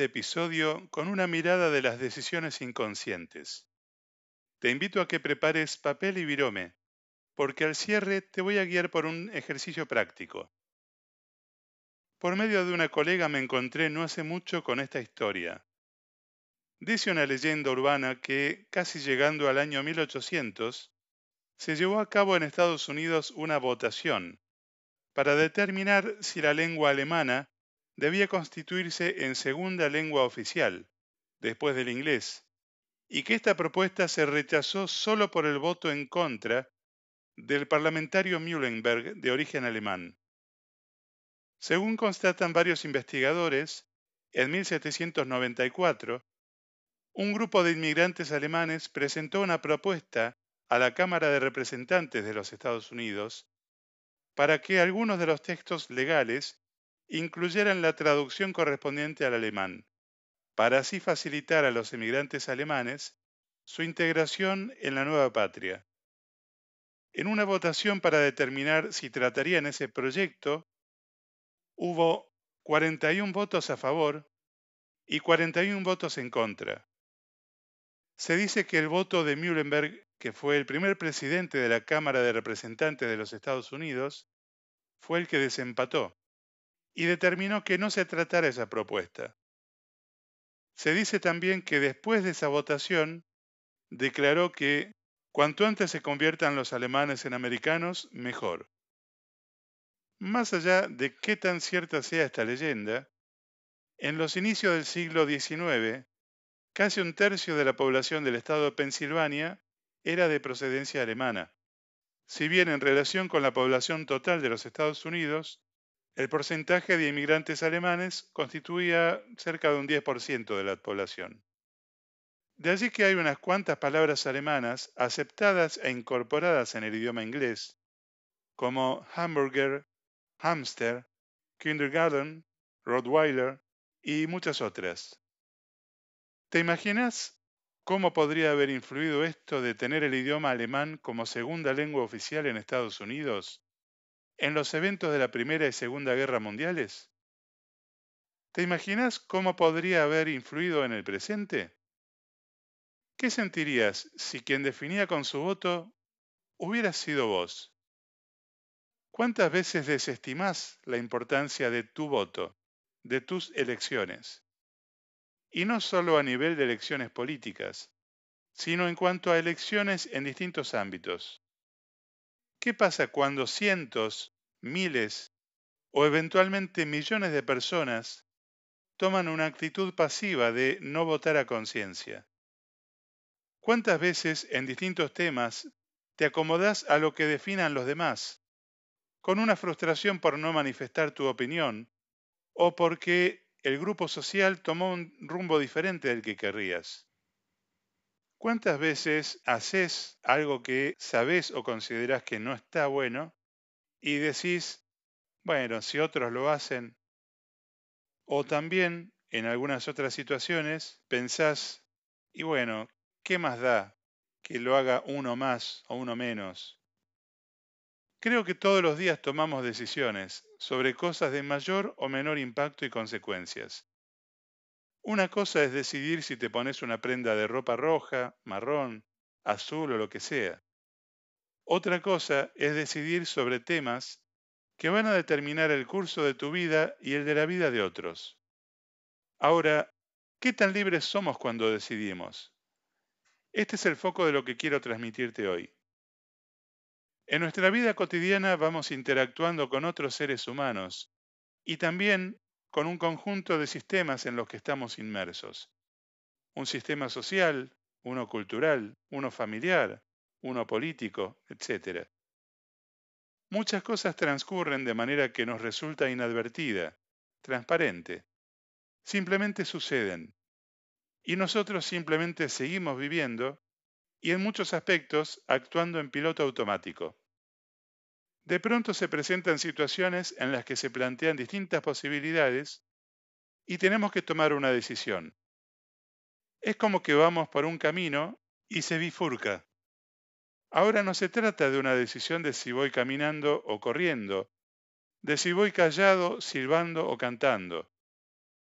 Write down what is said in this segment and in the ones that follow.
este episodio con una mirada de las decisiones inconscientes. Te invito a que prepares papel y virome, porque al cierre te voy a guiar por un ejercicio práctico. Por medio de una colega me encontré no hace mucho con esta historia. Dice una leyenda urbana que, casi llegando al año 1800, se llevó a cabo en Estados Unidos una votación para determinar si la lengua alemana debía constituirse en segunda lengua oficial, después del inglés, y que esta propuesta se rechazó solo por el voto en contra del parlamentario Mühlenberg de origen alemán. Según constatan varios investigadores, en 1794, un grupo de inmigrantes alemanes presentó una propuesta a la Cámara de Representantes de los Estados Unidos para que algunos de los textos legales incluyeran la traducción correspondiente al alemán, para así facilitar a los emigrantes alemanes su integración en la nueva patria. En una votación para determinar si tratarían ese proyecto, hubo 41 votos a favor y 41 votos en contra. Se dice que el voto de Mühlenberg, que fue el primer presidente de la Cámara de Representantes de los Estados Unidos, fue el que desempató y determinó que no se tratara esa propuesta. Se dice también que después de esa votación declaró que cuanto antes se conviertan los alemanes en americanos, mejor. Más allá de qué tan cierta sea esta leyenda, en los inicios del siglo XIX, casi un tercio de la población del estado de Pensilvania era de procedencia alemana. Si bien en relación con la población total de los Estados Unidos, el porcentaje de inmigrantes alemanes constituía cerca de un 10% de la población. De allí que hay unas cuantas palabras alemanas aceptadas e incorporadas en el idioma inglés, como hamburger, hamster, kindergarten, Rottweiler y muchas otras. ¿Te imaginas cómo podría haber influido esto de tener el idioma alemán como segunda lengua oficial en Estados Unidos en los eventos de la Primera y Segunda Guerra Mundiales? ¿Te imaginas cómo podría haber influido en el presente? ¿Qué sentirías si quien definía con su voto hubiera sido vos? ¿Cuántas veces desestimás la importancia de tu voto, de tus elecciones? Y no solo a nivel de elecciones políticas, sino en cuanto a elecciones en distintos ámbitos. ¿Qué pasa cuando cientos, miles o eventualmente millones de personas toman una actitud pasiva de no votar a conciencia? ¿Cuántas veces en distintos temas te acomodas a lo que definan los demás, con una frustración por no manifestar tu opinión o porque el grupo social tomó un rumbo diferente del que querrías? ¿Cuántas veces haces algo que sabes o consideras que no está bueno y decís, bueno, si otros lo hacen? O también, en algunas otras situaciones, pensás, y bueno, ¿qué más da que lo haga uno más o uno menos? Creo que todos los días tomamos decisiones sobre cosas de mayor o menor impacto y consecuencias. Una cosa es decidir si te pones una prenda de ropa roja, marrón, azul o lo que sea. Otra cosa es decidir sobre temas que van a determinar el curso de tu vida y el de la vida de otros. Ahora, ¿qué tan libres somos cuando decidimos? Este es el foco de lo que quiero transmitirte hoy. En nuestra vida cotidiana vamos interactuando con otros seres humanos y también con un conjunto de sistemas en los que estamos inmersos. Un sistema social, uno cultural, uno familiar, uno político, etc. Muchas cosas transcurren de manera que nos resulta inadvertida, transparente. Simplemente suceden. Y nosotros simplemente seguimos viviendo y en muchos aspectos actuando en piloto automático. De pronto se presentan situaciones en las que se plantean distintas posibilidades y tenemos que tomar una decisión. Es como que vamos por un camino y se bifurca. Ahora no se trata de una decisión de si voy caminando o corriendo, de si voy callado, silbando o cantando.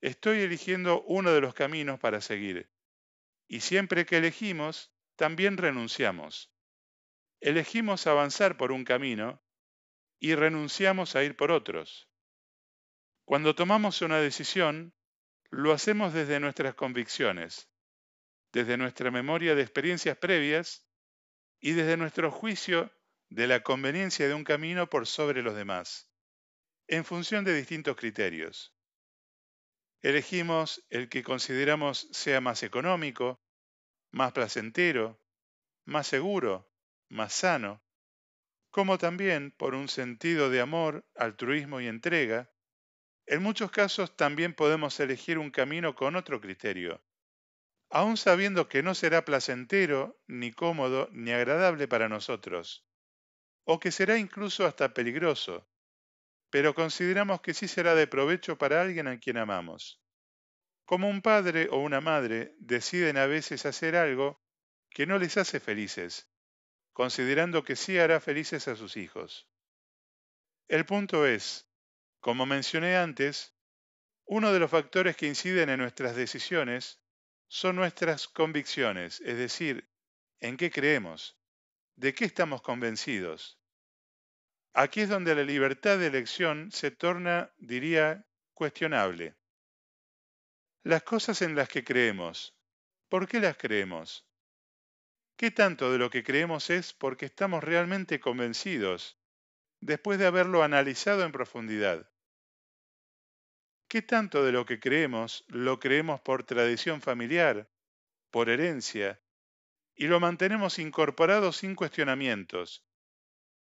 estoy eligiendo uno de los caminos para seguir. Y siempre que elegimos, también renunciamos. Elegimos avanzar por un camino y renunciamos a ir por otros. Cuando tomamos una decisión, lo hacemos desde nuestras convicciones, desde nuestra memoria de experiencias previas y desde nuestro juicio de la conveniencia de un camino por sobre los demás, en función de distintos criterios. Elegimos el que consideramos sea más económico, más placentero, más seguro, más sano, como también por un sentido de amor, altruismo y entrega, en muchos casos también podemos elegir un camino con otro criterio, aun sabiendo que no será placentero, ni cómodo, ni agradable para nosotros, o que será incluso hasta peligroso, pero consideramos que sí será de provecho para alguien a quien amamos. Como un padre o una madre deciden a veces hacer algo que no les hace felices, considerando que sí hará felices a sus hijos. El punto es, como mencioné antes, uno de los factores que inciden en nuestras decisiones son nuestras convicciones, es decir, en qué creemos, de qué estamos convencidos. Aquí es donde la libertad de elección se torna, diría, cuestionable. Las cosas en las que creemos, ¿por qué las creemos? ¿Qué tanto de lo que creemos es porque estamos realmente convencidos, después de haberlo analizado en profundidad? ¿Qué tanto de lo que creemos lo creemos por tradición familiar, por herencia, y lo mantenemos incorporado sin cuestionamientos,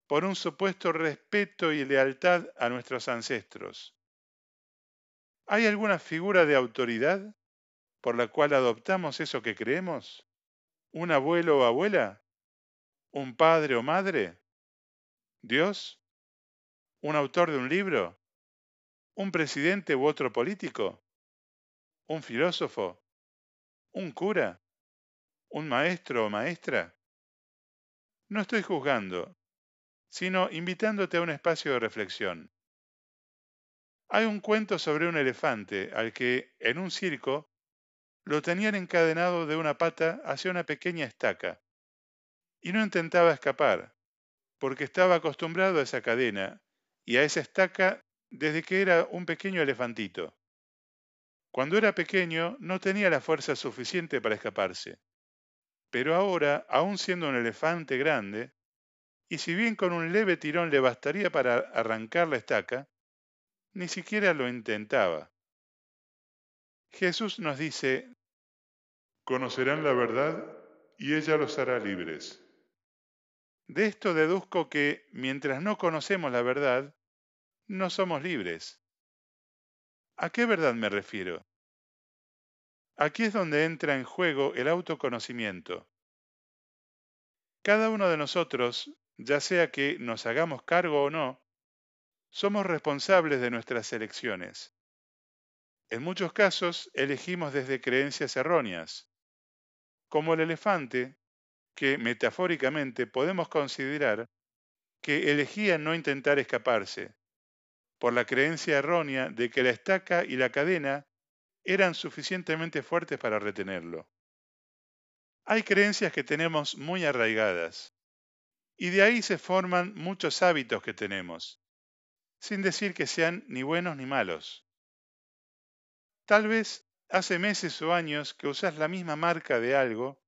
por un supuesto respeto y lealtad a nuestros ancestros? ¿Hay alguna figura de autoridad por la cual adoptamos eso que creemos? ¿Un abuelo o abuela? ¿Un padre o madre? ¿Dios? ¿Un autor de un libro? ¿Un presidente u otro político? ¿Un filósofo? ¿Un cura? ¿Un maestro o maestra? No estoy juzgando, sino invitándote a un espacio de reflexión. Hay un cuento sobre un elefante al que, en un circo, lo tenían encadenado de una pata hacia una pequeña estaca, y no intentaba escapar, porque estaba acostumbrado a esa cadena y a esa estaca desde que era un pequeño elefantito. Cuando era pequeño no tenía la fuerza suficiente para escaparse, pero ahora, aun siendo un elefante grande, y si bien con un leve tirón le bastaría para arrancar la estaca, ni siquiera lo intentaba. Jesús nos dice, conocerán la verdad y ella los hará libres. De esto deduzco que mientras no conocemos la verdad, no somos libres. ¿A qué verdad me refiero? Aquí es donde entra en juego el autoconocimiento. Cada uno de nosotros, ya sea que nos hagamos cargo o no, somos responsables de nuestras elecciones. En muchos casos elegimos desde creencias erróneas, como el elefante, que metafóricamente podemos considerar que elegía no intentar escaparse, por la creencia errónea de que la estaca y la cadena eran suficientemente fuertes para retenerlo. Hay creencias que tenemos muy arraigadas, y de ahí se forman muchos hábitos que tenemos, sin decir que sean ni buenos ni malos. Tal vez hace meses o años que usas la misma marca de algo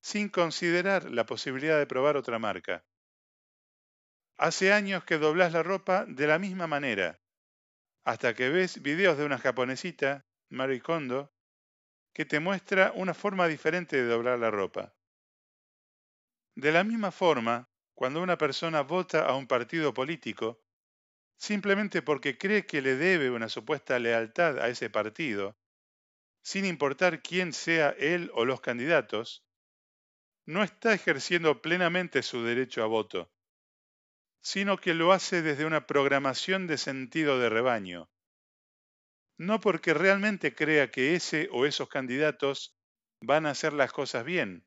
sin considerar la posibilidad de probar otra marca. Hace años que doblas la ropa de la misma manera, hasta que ves videos de una japonesita, Marie Kondo, que te muestra una forma diferente de doblar la ropa. De la misma forma, cuando una persona vota a un partido político, simplemente porque cree que le debe una supuesta lealtad a ese partido, sin importar quién sea él o los candidatos, no está ejerciendo plenamente su derecho a voto, sino que lo hace desde una programación de sentido de rebaño. No porque realmente crea que ese o esos candidatos van a hacer las cosas bien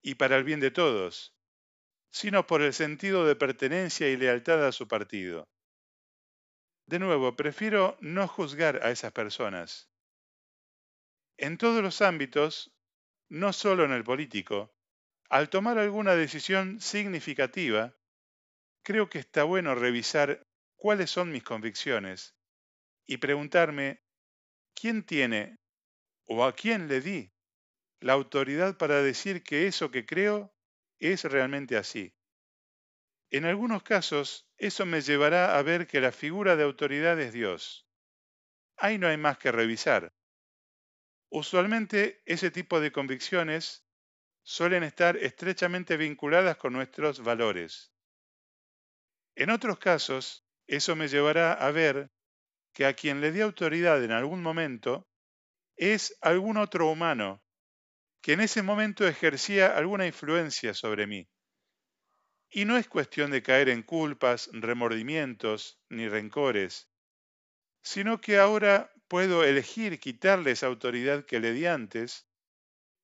y para el bien de todos, sino por el sentido de pertenencia y lealtad a su partido. De nuevo, prefiero no juzgar a esas personas. En todos los ámbitos, no solo en el político, al tomar alguna decisión significativa, creo que está bueno revisar cuáles son mis convicciones y preguntarme quién tiene o a quién le di la autoridad para decir que eso que creo es realmente así. En algunos casos, eso me llevará a ver que la figura de autoridad es Dios. Ahí no hay más que revisar. Usualmente ese tipo de convicciones suelen estar estrechamente vinculadas con nuestros valores. En otros casos, eso me llevará a ver que a quien le di autoridad en algún momento es algún otro humano que en ese momento ejercía alguna influencia sobre mí. Y no es cuestión de caer en culpas, remordimientos ni rencores, sino que ahora puedo elegir quitarle esa autoridad que le di antes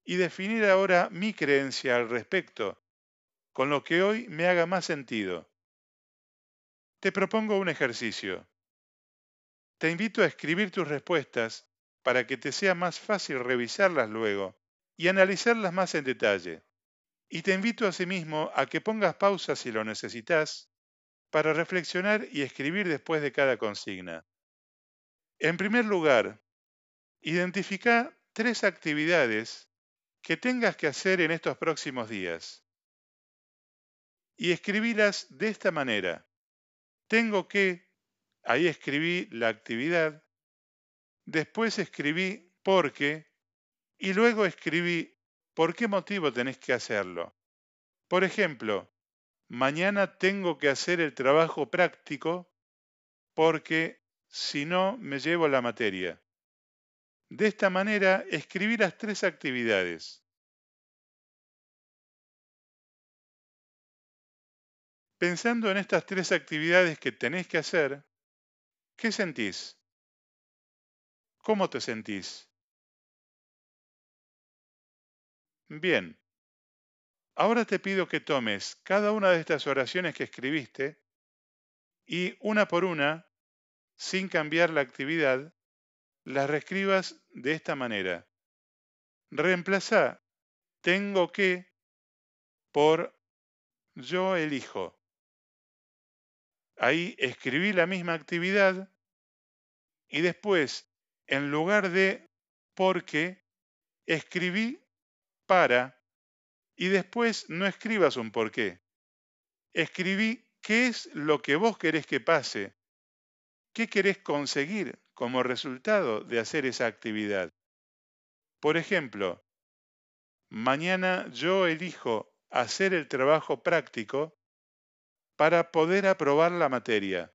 y definir ahora mi creencia al respecto, con lo que hoy me haga más sentido. Te propongo un ejercicio. Te invito a escribir tus respuestas para que te sea más fácil revisarlas luego y analizarlas más en detalle. Y te invito asimismo a que pongas pausa si lo necesitas para reflexionar y escribir después de cada consigna. En primer lugar, identifica tres actividades que tengas que hacer en estos próximos días. Y escribílas de esta manera. Tengo que, ahí escribí la actividad, después escribí porque, y luego escribí por qué motivo tenés que hacerlo. Por ejemplo, mañana tengo que hacer el trabajo práctico porque si no me llevo la materia. De esta manera escribí las tres actividades. Pensando en estas tres actividades que tenés que hacer, ¿qué sentís? ¿Cómo te sentís? Bien. Ahora te pido que tomes cada una de estas oraciones que escribiste y una por una, sin cambiar la actividad, las reescribas de esta manera. Reemplaza tengo que por yo elijo. Ahí escribí la misma actividad y después, en lugar de porque, escribí para y después no escribas un por qué. Escribí qué es lo que vos querés que pase, qué querés conseguir como resultado de hacer esa actividad. Por ejemplo, mañana yo elijo hacer el trabajo práctico para poder aprobar la materia.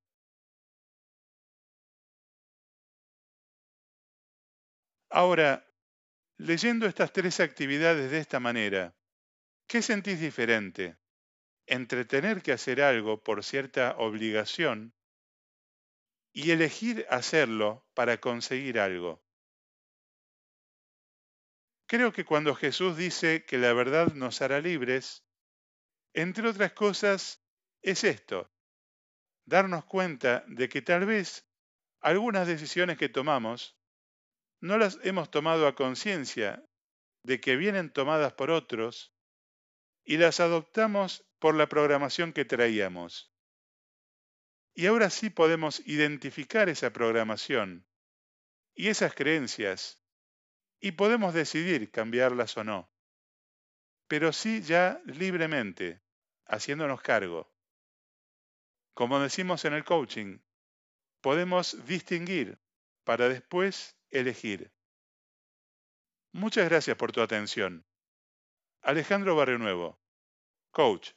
Ahora, Leyendo estas tres actividades de esta manera, ¿qué sentís diferente entre tener que hacer algo por cierta obligación y elegir hacerlo para conseguir algo? Creo que cuando Jesús dice que la verdad nos hará libres, entre otras cosas, es esto, darnos cuenta de que tal vez algunas decisiones que tomamos no las hemos tomado a conciencia de que vienen tomadas por otros y las adoptamos por la programación que traíamos. Y ahora sí podemos identificar esa programación y esas creencias y podemos decidir cambiarlas o no, pero sí ya libremente, haciéndonos cargo. Como decimos en el coaching, podemos distinguir para después elegir. Muchas gracias por tu atención. Alejandro Barrio Nuevo, coach